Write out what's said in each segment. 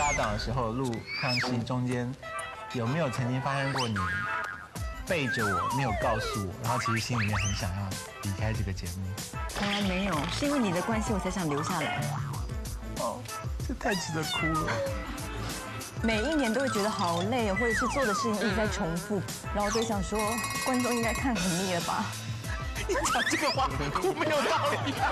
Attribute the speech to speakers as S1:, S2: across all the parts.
S1: 搭档的时候录康熙中间，有没有曾经发生过你背着我没有告诉我，然后其实心里面很想要离开这个节目？
S2: 从来没有，是因为你的关系我才想留下来。
S1: 哦，这太值得哭了。
S2: 每一年都会觉得好累哦，或者是做的事情一直在重复，然后我就想说，观众应该看很腻了吧？
S1: 你讲这个话哭没有道理。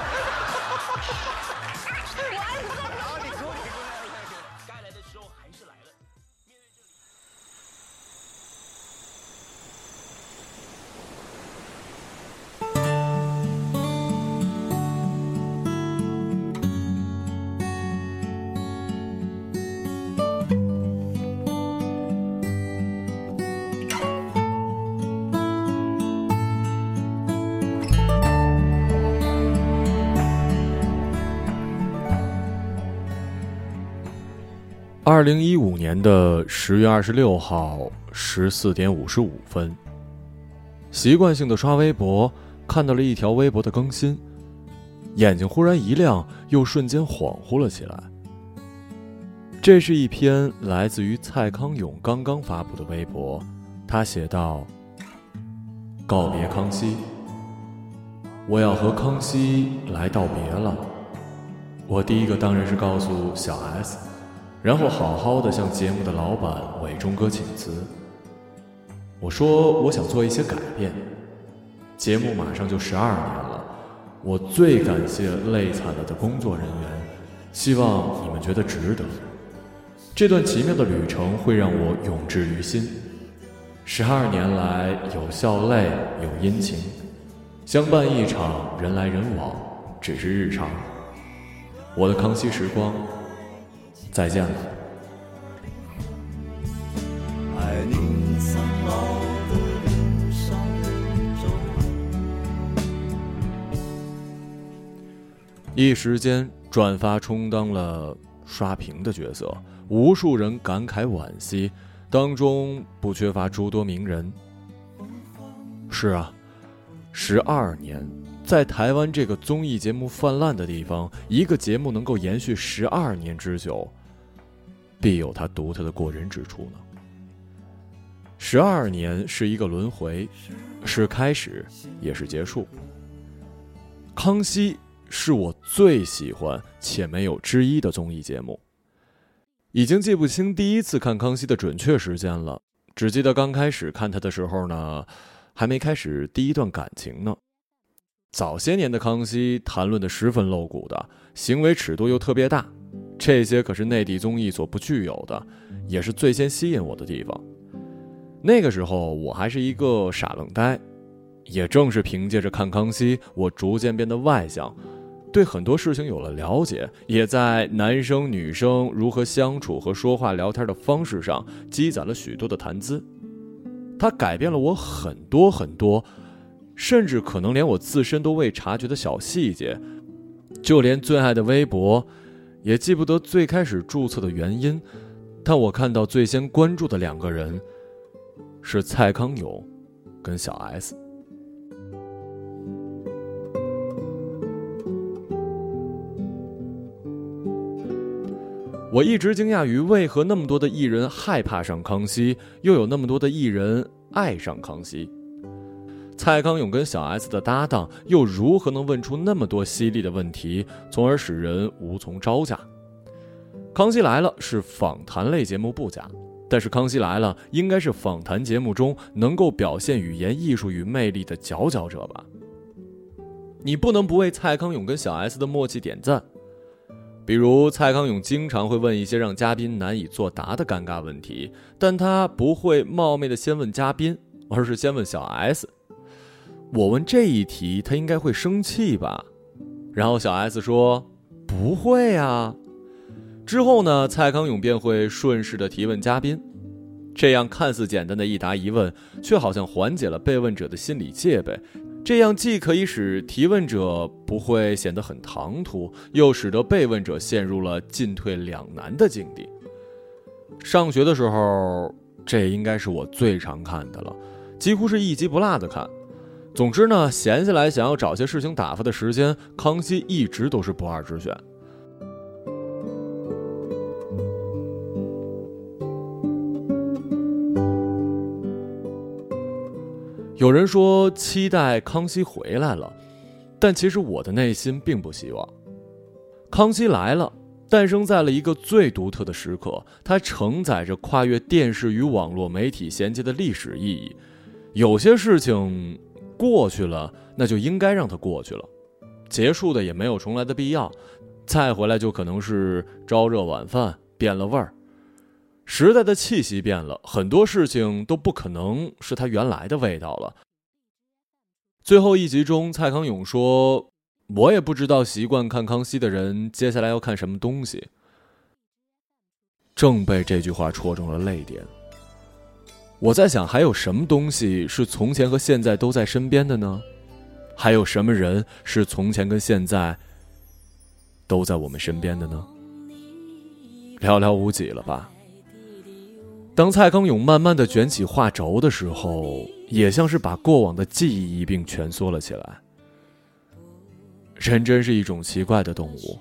S3: 二零一五年的十月二十六号十四点五十五分，习惯性的刷微博，看到了一条微博的更新，眼睛忽然一亮，又瞬间恍惚了起来。这是一篇来自于蔡康永刚刚发布的微博，他写道：“告别康熙，我要和康熙来道别了。我第一个当然是告诉小 S。”然后好好的向节目的老板伟忠哥请辞。我说我想做一些改变。节目马上就十二年了，我最感谢累惨了的工作人员，希望你们觉得值得。这段奇妙的旅程会让我永志于心。十二年来有笑泪有阴晴，相伴一场人来人往只是日常。我的康熙时光。再见了。一时间，转发充当了刷屏的角色，无数人感慨惋惜，当中不缺乏诸多名人。是啊，十二年。在台湾这个综艺节目泛滥的地方，一个节目能够延续十二年之久，必有它独特的过人之处呢。十二年是一个轮回，是开始，也是结束。康熙是我最喜欢且没有之一的综艺节目。已经记不清第一次看康熙的准确时间了，只记得刚开始看他的时候呢，还没开始第一段感情呢。早些年的康熙谈论的十分露骨的，行为尺度又特别大，这些可是内地综艺所不具有的，也是最先吸引我的地方。那个时候我还是一个傻愣呆，也正是凭借着看康熙，我逐渐变得外向，对很多事情有了了解，也在男生女生如何相处和说话聊天的方式上积攒了许多的谈资。它改变了我很多很多。甚至可能连我自身都未察觉的小细节，就连最爱的微博，也记不得最开始注册的原因。但我看到最先关注的两个人，是蔡康永，跟小 S。我一直惊讶于为何那么多的艺人害怕上康熙，又有那么多的艺人爱上康熙。蔡康永跟小 S 的搭档，又如何能问出那么多犀利的问题，从而使人无从招架？康熙来了是访谈类节目不假，但是康熙来了应该是访谈节目中能够表现语言艺术与魅力的佼佼者吧？你不能不为蔡康永跟小 S 的默契点赞。比如蔡康永经常会问一些让嘉宾难以作答的尴尬问题，但他不会冒昧的先问嘉宾，而是先问小 S。我问这一题，他应该会生气吧？然后小 S 说：“不会啊。”之后呢，蔡康永便会顺势的提问嘉宾，这样看似简单的一答一问，却好像缓解了被问者的心理戒备。这样既可以使提问者不会显得很唐突，又使得被问者陷入了进退两难的境地。上学的时候，这应该是我最常看的了，几乎是一集不落的看。总之呢闲下来想要找些事情打发的时间康熙一直都是不二之选。有人说期待康熙回来了但其实我的内心并不希望。康熙来了诞生在了一个最独特的时刻它承载着跨越电视与网络媒体衔接的历史意义。有些事情过去了，那就应该让它过去了，结束的也没有重来的必要。再回来就可能是朝热晚饭变了味儿，时代的气息变了，很多事情都不可能是它原来的味道了。最后一集中，蔡康永说：“我也不知道习惯看康熙的人接下来要看什么东西。”正被这句话戳中了泪点。我在想，还有什么东西是从前和现在都在身边的呢？还有什么人是从前跟现在？都在我们身边的呢，寥寥无几了吧。当蔡康永慢慢的卷起画轴的时候，也像是把过往的记忆一并蜷缩了起来。人真是一种奇怪的动物，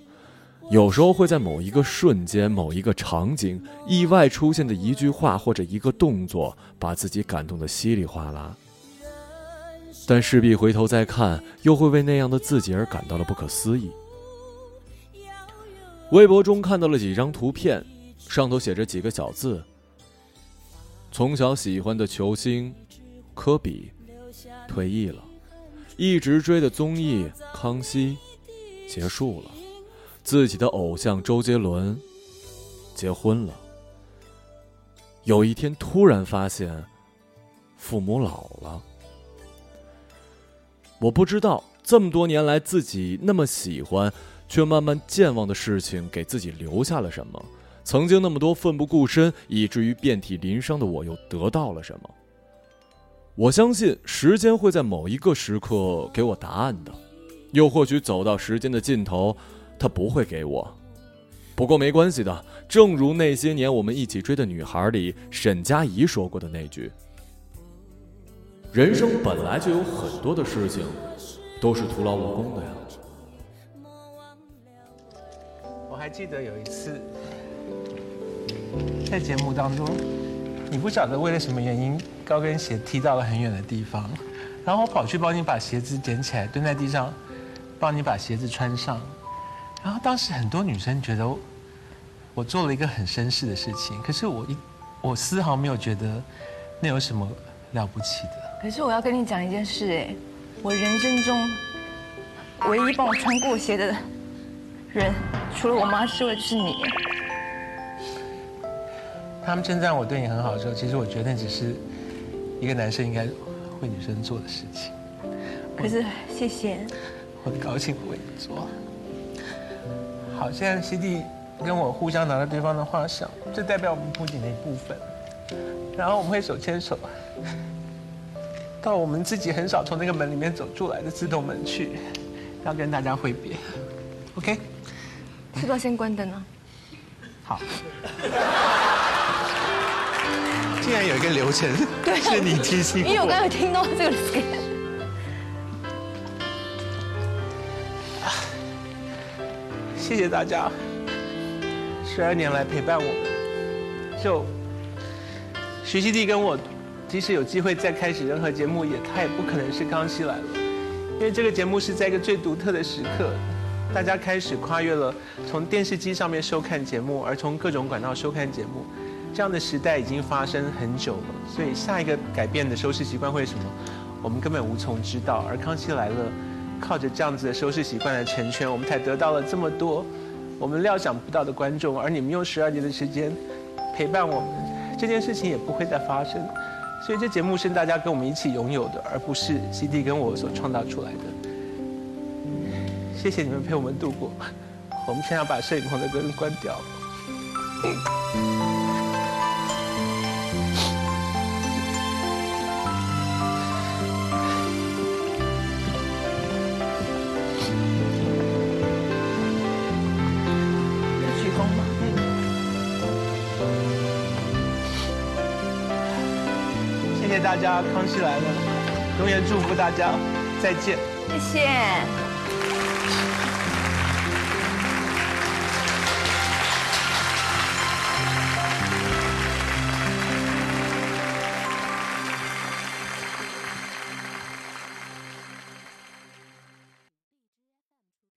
S3: 有时候会在某一个瞬间、某一个场景，意外出现的一句话或者一个动作，把自己感动的稀里哗啦。但势必回头再看，又会为那样的自己而感到了不可思议。微博中看到了几张图片，上头写着几个小字：“从小喜欢的球星科比退役了，一直追的综艺《康熙》结束了，自己的偶像周杰伦结婚了。有一天突然发现父母老了，我不知道这么多年来自己那么喜欢。”却慢慢健忘的事情，给自己留下了什么？曾经那么多奋不顾身，以至于遍体鳞伤的我，又得到了什么？我相信时间会在某一个时刻给我答案的，又或许走到时间的尽头，他不会给我。不过没关系的，正如那些年我们一起追的女孩里沈佳宜说过的那句：“人生本来就有很多的事情，都是徒劳无功的呀。”
S1: 我还记得有一次，在节目当中，你不晓得为了什么原因，高跟鞋踢到了很远的地方，然后我跑去帮你把鞋子捡起来，蹲在地上，帮你把鞋子穿上。然后当时很多女生觉得我做了一个很绅士的事情，可是我一我丝毫没有觉得那有什么了不起的。
S2: 可是我要跟你讲一件事，哎，我人生中唯一帮我穿过鞋的人。除了我妈之外，就是你。
S1: 他们称赞我对你很好的时候，其实我觉得那只是一个男生应该为女生做的事情。
S2: 可是，谢谢。
S1: 我很高兴为你做。好，现在西弟跟我互相拿着对方的画像，这代表我们父亲的一部分。然后我们会手牵手，到我们自己很少从那个门里面走出来的自动门去，要跟大家挥别。OK。
S2: 是不是要先关灯呢？
S1: 好。竟然有一个流程，是你提醒
S2: 因为我刚才听到这个
S1: 谢谢大家，十二年来陪伴我们。就徐熙娣跟我，即使有机会再开始任何节目，也他也不可能是康熙来了，因为这个节目是在一个最独特的时刻。大家开始跨越了从电视机上面收看节目，而从各种管道收看节目，这样的时代已经发生很久了。所以下一个改变的收视习惯会是什么，我们根本无从知道。而康熙来了，靠着这样子的收视习惯来成全，我们才得到了这么多我们料想不到的观众。而你们用十二年的时间陪伴我们，这件事情也不会再发生。所以这节目是大家跟我们一起拥有的，而不是 CD 跟我所创造出来的。谢谢你们陪我们度过，我们现在要把摄影棚的灯关掉。大家，康熙来了，永远祝福大家，再见。
S2: 谢谢。